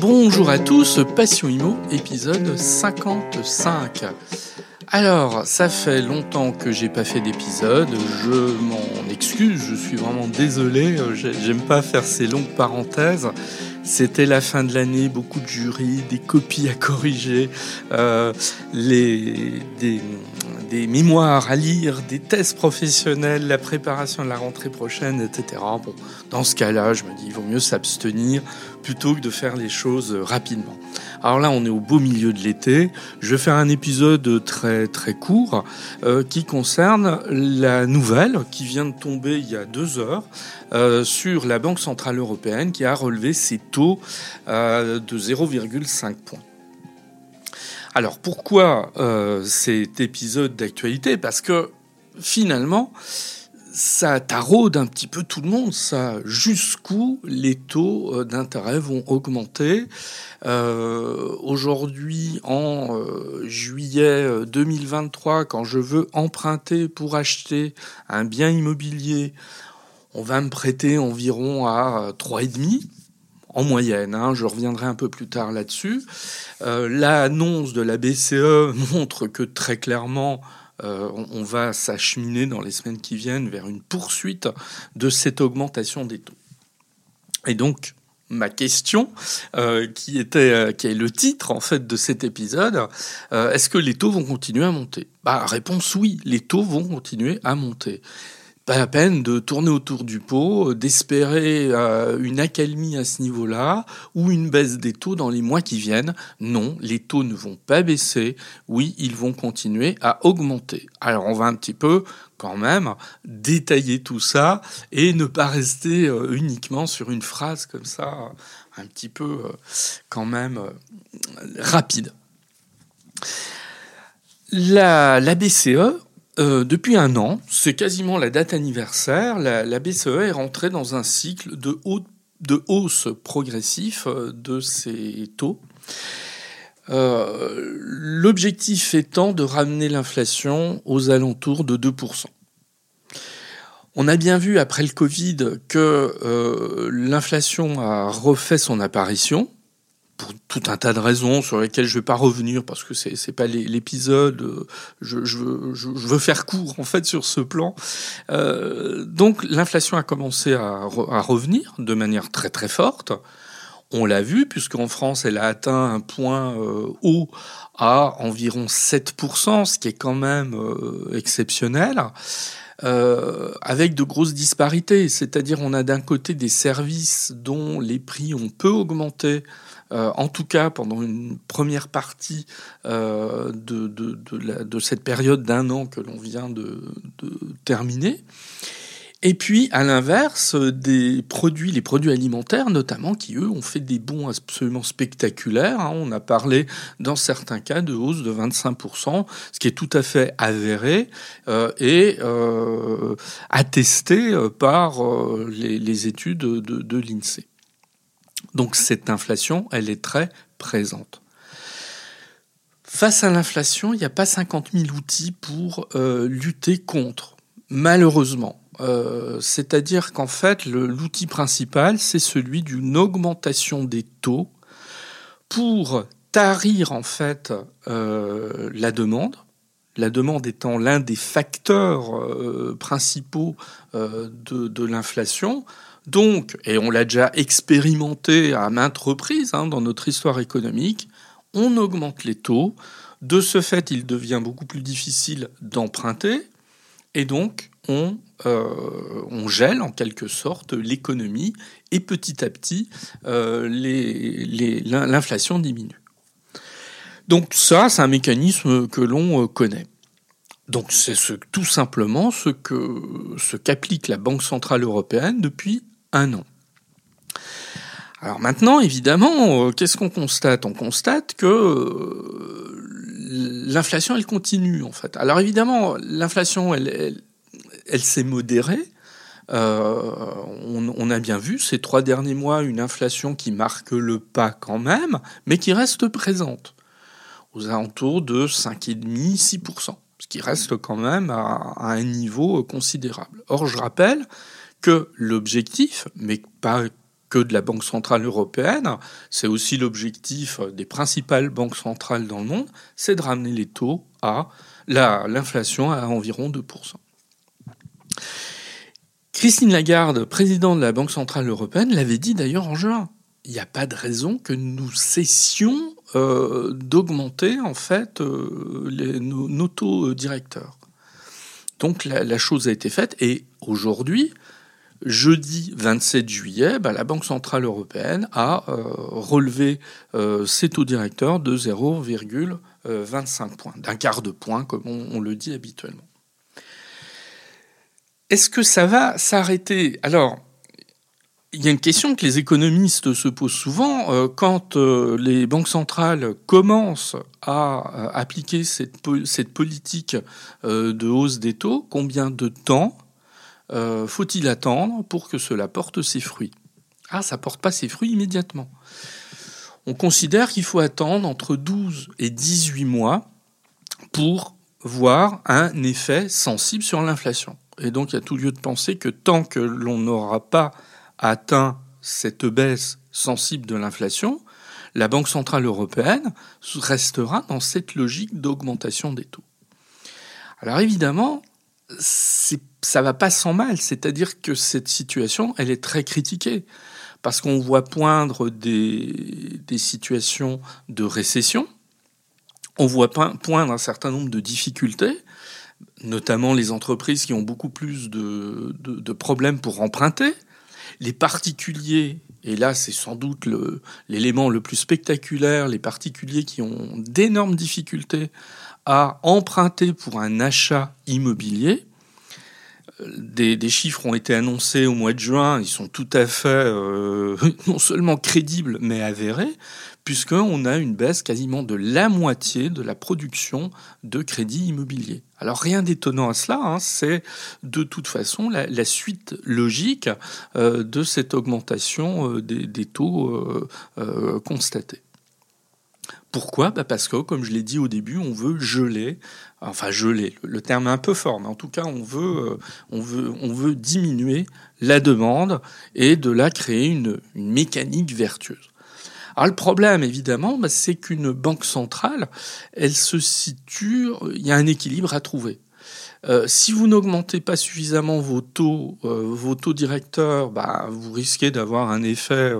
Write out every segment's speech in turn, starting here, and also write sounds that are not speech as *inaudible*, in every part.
Bonjour à tous, Passion Imo, épisode 55. Alors, ça fait longtemps que j'ai pas fait d'épisode, je m'en excuse, je suis vraiment désolé, j'aime pas faire ces longues parenthèses. C'était la fin de l'année, beaucoup de jurys, des copies à corriger, euh, les, des, des mémoires à lire, des tests professionnels, la préparation de la rentrée prochaine, etc. Bon, dans ce cas-là, je me dis, il vaut mieux s'abstenir plutôt que de faire les choses rapidement. Alors là, on est au beau milieu de l'été. Je vais faire un épisode très très court euh, qui concerne la nouvelle qui vient de tomber il y a deux heures euh, sur la Banque centrale européenne qui a relevé ses taux euh, de 0,5 points. Alors pourquoi euh, cet épisode d'actualité? Parce que finalement, ça taraude un petit peu tout le monde, ça. Jusqu'où les taux euh, d'intérêt vont augmenter euh, Aujourd'hui, en juillet 2023, quand je veux emprunter pour acheter un bien immobilier, on va me prêter environ à 3,5 en moyenne. Hein, je reviendrai un peu plus tard là-dessus. Euh, L'annonce de la BCE *laughs* montre que très clairement, euh, on, va s'acheminer dans les semaines qui viennent vers une poursuite de cette augmentation des taux. Et donc, ma question, euh, qui était, qui est le titre en fait de cet épisode, est-ce que les taux vont continuer à monter? Bah, réponse oui, les taux vont continuer à monter pas la peine de tourner autour du pot, d'espérer euh, une accalmie à ce niveau-là ou une baisse des taux dans les mois qui viennent. Non, les taux ne vont pas baisser. Oui, ils vont continuer à augmenter. Alors on va un petit peu quand même détailler tout ça et ne pas rester euh, uniquement sur une phrase comme ça, un petit peu euh, quand même rapide. La BCE, euh, depuis un an, c'est quasiment la date anniversaire, la, BCE est rentrée dans un cycle de, hausse progressif euh, de ses taux. Euh, l'objectif étant de ramener l'inflation aux alentours de 2%. On a bien vu après le Covid que l'inflation a refait son apparition, tout un tas de raisons sur lesquelles je vais pas revenir parce que c'est c'est pas l'épisode. Euh, je, je, je, veux faire court en fait sur ce plan. Euh, donc l'inflation a commencé à, à, revenir de manière très très forte. On l'a vu puisqu'en France elle a atteint un point euh, haut à environ 7%, ce qui est quand même euh, exceptionnel. Euh, avec de grosses disparités. C'est-à-dire on a d'un côté des services dont les prix ont peu augmenté euh, en tout cas pendant une première partie euh, de, de, de, de, cette période d'un an que l'on vient de, terminer. Et puis, à l'inverse, des produits, les produits alimentaires notamment, qui eux ont fait des bons absolument spectaculaires. Hein. On a parlé dans certains cas de hausse de 25%, ce qui est tout à fait avéré euh, et euh, attesté par euh, les, les, études de, de l'INSEE. Donc cette inflation, elle est très présente. Face à l'inflation, il n'y a pas 50 000 outils pour euh, lutter contre, malheureusement. Euh, c'est-à-dire qu'en fait, l'outil principal, c'est celui d'une augmentation des taux pour tarir en fait euh, la demande. La demande étant l'un des facteurs principaux de, de l'inflation. Donc, et on l'a déjà expérimenté à maintes reprises hein, dans notre histoire économique, on augmente les taux. De ce fait, il devient beaucoup plus difficile d'emprunter. Et donc, on, euh, gèle en quelque sorte l'économie et petit à petit, euh, l'inflation diminue. Donc ça, c'est un mécanisme que l'on euh, connaît. Donc c'est ce, tout simplement ce que qu'applique la Banque centrale européenne depuis un an. Alors maintenant, évidemment, euh, qu'est-ce qu'on constate? On constate que euh, l'inflation, elle continue en fait. Alors évidemment, l'inflation, elle, s'est modérée. Euh, on, on, a bien vu ces trois derniers mois une inflation qui marque le pas quand même, mais qui reste présente aux alentours de 5,5-6%, ce qui reste quand même à, un niveau considérable. Or, je rappelle que l'objectif, mais pas que de la Banque centrale européenne, c'est aussi l'objectif des principales banques centrales dans le monde, c'est de ramener les taux à l'inflation à environ 2%. Christine Lagarde, présidente de la Banque centrale européenne, l'avait dit d'ailleurs en juin. Il n'y a pas de raison que nous cessions euh, d'augmenter en fait euh, nos, taux directeurs. Donc la, chose a été faite et aujourd'hui, jeudi 27 juillet, bah, la Banque centrale européenne a euh, relevé euh, ses taux directeurs de 0,25 points, d'un quart de point comme on, le dit habituellement. Est-ce que ça va s'arrêter? Alors, il y a une question que les économistes se posent souvent. Euh, quand les banques centrales commencent à appliquer cette, cette politique de hausse des taux, combien de temps euh, faut-il attendre pour que cela porte ses fruits? Ah, ça porte pas ses fruits immédiatement. On considère qu'il faut attendre entre 12 et 18 mois pour voir un effet sensible sur l'inflation. Et donc il y a tout lieu de penser que tant que l'on n'aura pas atteint cette baisse sensible de l'inflation, la Banque centrale européenne restera dans cette logique d'augmentation des taux. Alors évidemment, ça va pas sans mal. C'est-à-dire que cette situation, elle est très critiquée parce qu'on voit poindre des, des, situations de récession, on voit poindre un certain nombre de difficultés, notamment les entreprises qui ont beaucoup plus de, de, de problèmes pour emprunter, les particuliers, et là c'est sans doute l'élément le, plus spectaculaire, les particuliers qui ont d'énormes difficultés à emprunter pour un achat immobilier. Des, chiffres ont été annoncés au mois de juin, ils sont tout à fait euh, *laughs* non seulement crédibles mais avérés, puisqu'on a une baisse quasiment de la moitié de la production de crédits immobiliers. Alors rien d'étonnant à cela, hein, c'est de toute façon la, suite logique euh, de cette augmentation euh, des, taux constatés. Pourquoi? Bah Parce que, comme je l'ai dit au début, on veut geler, enfin geler, le terme est un peu fort, mais en tout cas, euh, on veut diminuer la demande et de là créer une, mécanique vertueuse. Alors le problème, évidemment, bah, c'est qu'une banque centrale, elle se situe, il y a un équilibre à trouver. Euh, si vous n'augmentez pas suffisamment vos taux, euh, directeurs, bah, vous risquez d'avoir un effet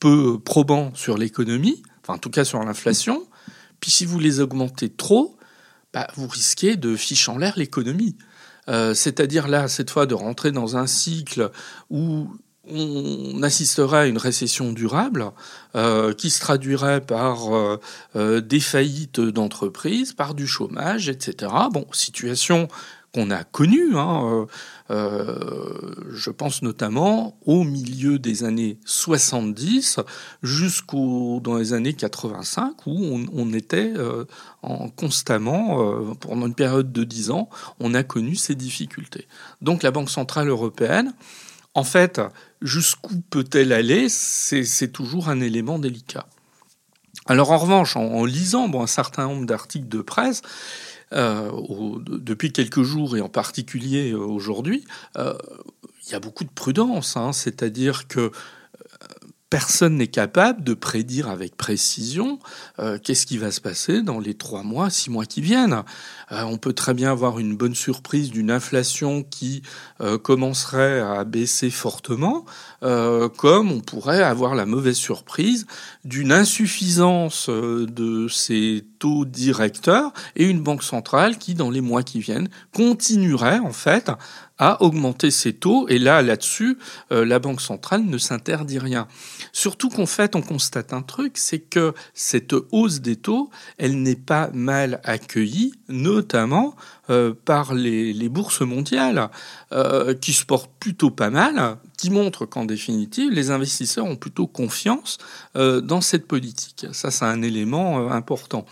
peu probant sur l'économie en tout cas sur l'inflation. Puis si vous les augmentez trop, bah, vous risquez de ficher en l'air l'économie. Euh, c'est-à-dire là, cette fois, de rentrer dans un cycle où on assisterait à une récession durable euh, qui se traduirait par euh, des faillites d'entreprises, par du chômage, etc. Bon, situation qu'on a connue. Hein, euh, je pense notamment au milieu des années 70 jusqu'au dans les années 85 où on, était euh, en constamment euh, pendant une période de 10 ans, on a connu ces difficultés. Donc la Banque centrale européenne, en fait, jusqu'où peut-elle aller C'est toujours un élément délicat. Alors en revanche, en, lisant bon, un certain nombre d'articles de presse, euh, depuis quelques jours et en particulier euh, aujourd'hui, euh, il y a beaucoup de prudence. Hein, C'est-à-dire que personne n'est capable de prédire avec précision euh, qu'est-ce qui va se passer dans les trois mois, six mois qui viennent. Euh, on peut très bien avoir une bonne surprise d'une inflation qui euh, commencerait à baisser fortement, comme on pourrait avoir la mauvaise surprise d'une insuffisance de ces taux directeurs et une banque centrale qui, dans les mois qui viennent, continuerait en fait à augmenter ses taux. Et là, là-dessus, euh, la Banque centrale ne s'interdit rien. Surtout qu'en fait, on constate un truc, c'est que cette hausse des taux, elle n'est pas mal accueillie, notamment euh, par les, les, bourses mondiales, euh, qui se portent plutôt pas mal, qui montrent qu'en définitive, les investisseurs ont plutôt confiance dans cette politique. Ça, c'est un élément important.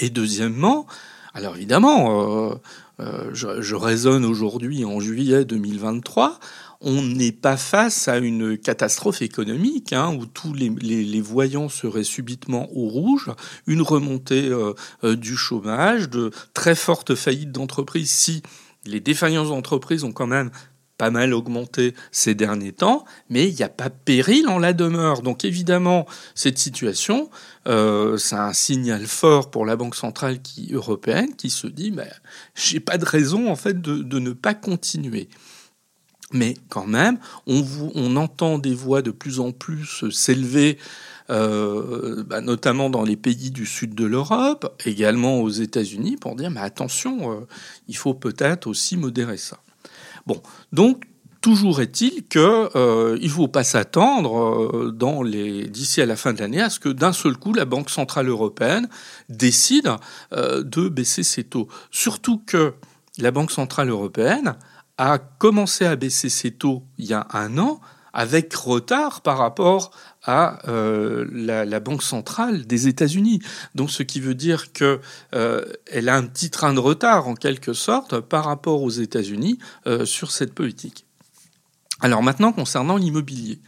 Et deuxièmement, alors évidemment, euh, je, raisonne aujourd'hui en juillet 2023, on n'est pas face à une catastrophe économique hein, où tous les, voyants seraient subitement au rouge, une remontée euh, euh, du chômage, de très fortes faillites d'entreprises. Si les défaillances d'entreprises ont quand même pas mal augmenté ces derniers temps, mais il n'y a pas péril en la demeure. Donc évidemment, cette situation, euh, c'est un signal fort pour la Banque centrale européenne qui se dit, bah, j'ai pas de raison en fait de, ne pas continuer. Mais quand même, on, entend des voix de plus en plus s'élever, euh, bah, notamment dans les pays du sud de l'Europe, également aux États-Unis, pour dire attention, euh, il faut peut-être aussi modérer ça. Bon, donc toujours est-il que euh, il faut pas s'attendre euh, d'ici à la fin de l'année à ce que d'un seul coup la Banque centrale européenne décide euh, de baisser ses taux. Surtout que la Banque centrale européenne a commencé à baisser ses taux il y a un an avec retard par rapport à euh, la, Banque centrale des États-Unis. Donc, ce qui veut dire que euh, a un petit train de retard en quelque sorte par rapport aux États-Unis euh, sur cette politique. Alors maintenant, concernant l'immobilier.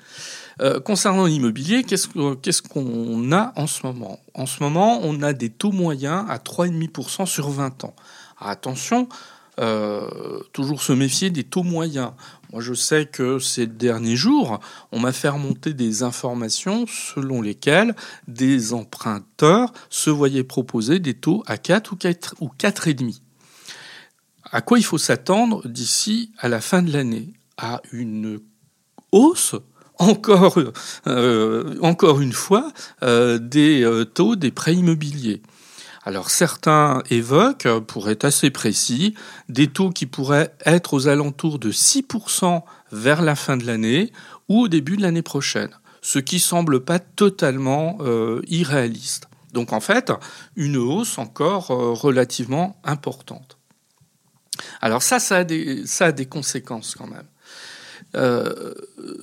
Concernant l'immobilier, qu'est-ce qu'on a en ce moment? En ce moment, on a des taux moyens à 3,5% sur 20 ans. Attention, toujours se méfier des taux moyens. Moi, je sais que ces derniers jours, on m'a fait remonter des informations selon lesquelles des emprunteurs se voyaient proposer des taux à 4 ou 4 ou 4,5. À quoi il faut s'attendre d'ici à la fin de l'année? À une hausse encore, euh, une fois, euh, des euh, taux des prêts immobiliers. Alors certains évoquent, pour être assez précis, des taux qui pourraient être aux alentours de 6% vers la fin de l'année ou au début de l'année prochaine, ce qui semble pas totalement euh, irréaliste. Donc en fait, une hausse encore euh, relativement importante. Alors ça, a des, ça a des conséquences quand même. Euh,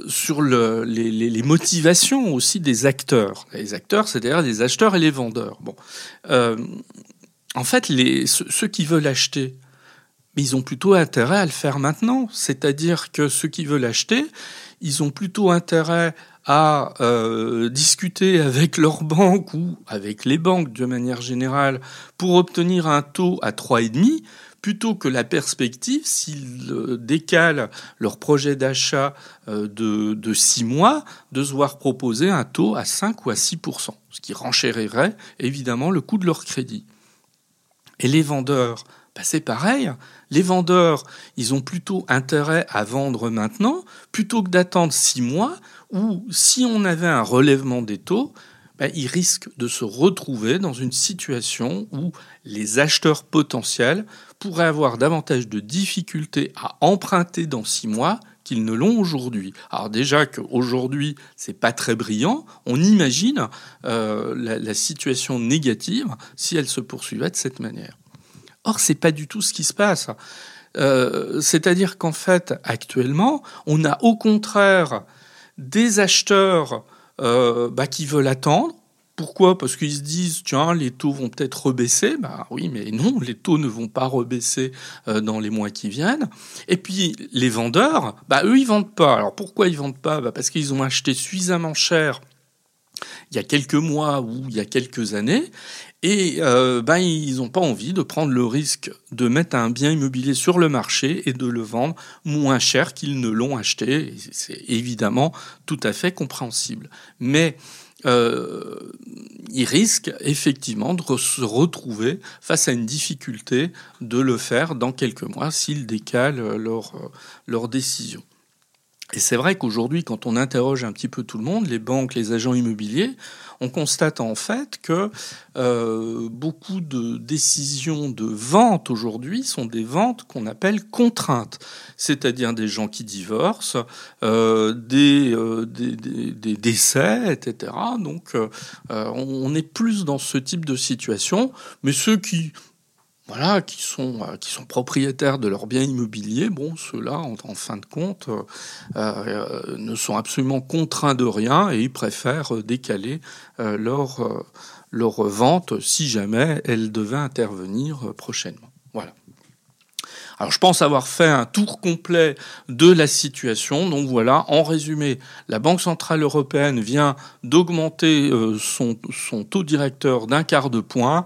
sur le, les, les, motivations aussi des acteurs. Les acteurs, c'est-à-dire les acheteurs et les vendeurs. Bon, euh, en fait, les, ceux qui veulent acheter, ils ont plutôt intérêt à le faire maintenant. C'est-à-dire que ceux qui veulent acheter, ils ont plutôt intérêt à euh, discuter avec leur banque ou avec les banques de manière générale pour obtenir un taux à 3,5 plutôt que la perspective, s'ils euh, décalent leur projet d'achat euh, de, de six mois, de se voir proposer un taux à 5 ou à 6% ce qui renchérirait évidemment le coût de leur crédit. Et les vendeurs, bah c'est pareil. Les vendeurs, ils ont plutôt intérêt à vendre maintenant plutôt que d'attendre six mois où, si on avait un relèvement des taux, bah, ils risquent de se retrouver dans une situation où les acheteurs potentiels pourraient avoir davantage de difficultés à emprunter dans six mois qu'ils ne l'ont aujourd'hui. Alors déjà qu'aujourd'hui c'est pas très brillant, on imagine euh, la, la, situation négative si elle se poursuivait de cette manière. Or c'est pas du tout ce qui se passe. Euh, C'est-à-dire qu'en fait actuellement on a au contraire des acheteurs euh, bah, qui veulent attendre pourquoi? Parce qu'ils se disent, tiens, les taux vont peut-être rebaisser. Bah oui, mais non, les taux ne vont pas rebaisser euh, dans les mois qui viennent. Et puis les vendeurs, bah eux, ils vendent pas. Alors pourquoi ils vendent pas? Bah Parce qu'ils ont acheté suffisamment cher il y a quelques mois ou il y a quelques années, et euh, ben, ils n'ont pas envie de prendre le risque de mettre un bien immobilier sur le marché et de le vendre moins cher qu'ils ne l'ont acheté. C'est évidemment tout à fait compréhensible. Mais euh, ils risquent effectivement de se retrouver face à une difficulté de le faire dans quelques mois s'ils décalent leur, leur décision. Et c'est vrai qu'aujourd'hui, quand on interroge un petit peu tout le monde, les banques, les agents immobiliers, on constate en fait que euh, beaucoup de décisions de vente aujourd'hui sont des ventes qu'on appelle contraintes, c'est-à-dire des gens qui divorcent, euh, des, euh, des, des, des, décès, etc. Donc euh, on est plus dans ce type de situation, mais ceux qui voilà, qui sont, euh, qui sont propriétaires de leurs biens immobiliers, bon, ceux-là, en, fin de compte, euh, euh, ne sont absolument contraints de rien et ils préfèrent décaler leur, vente si jamais elle devait intervenir prochainement. Voilà. Alors je pense avoir fait un tour complet de la situation. Donc voilà, en résumé, la Banque centrale européenne vient d'augmenter son taux directeur d'un quart de point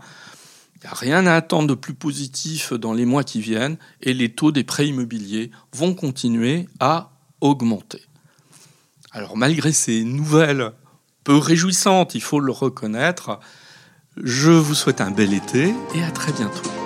Il n'y a rien à attendre de plus positif dans les mois qui viennent et les taux des prêts immobiliers vont continuer à augmenter. Alors malgré ces nouvelles peu réjouissantes, il faut le reconnaître, je vous souhaite un bel été et à très bientôt.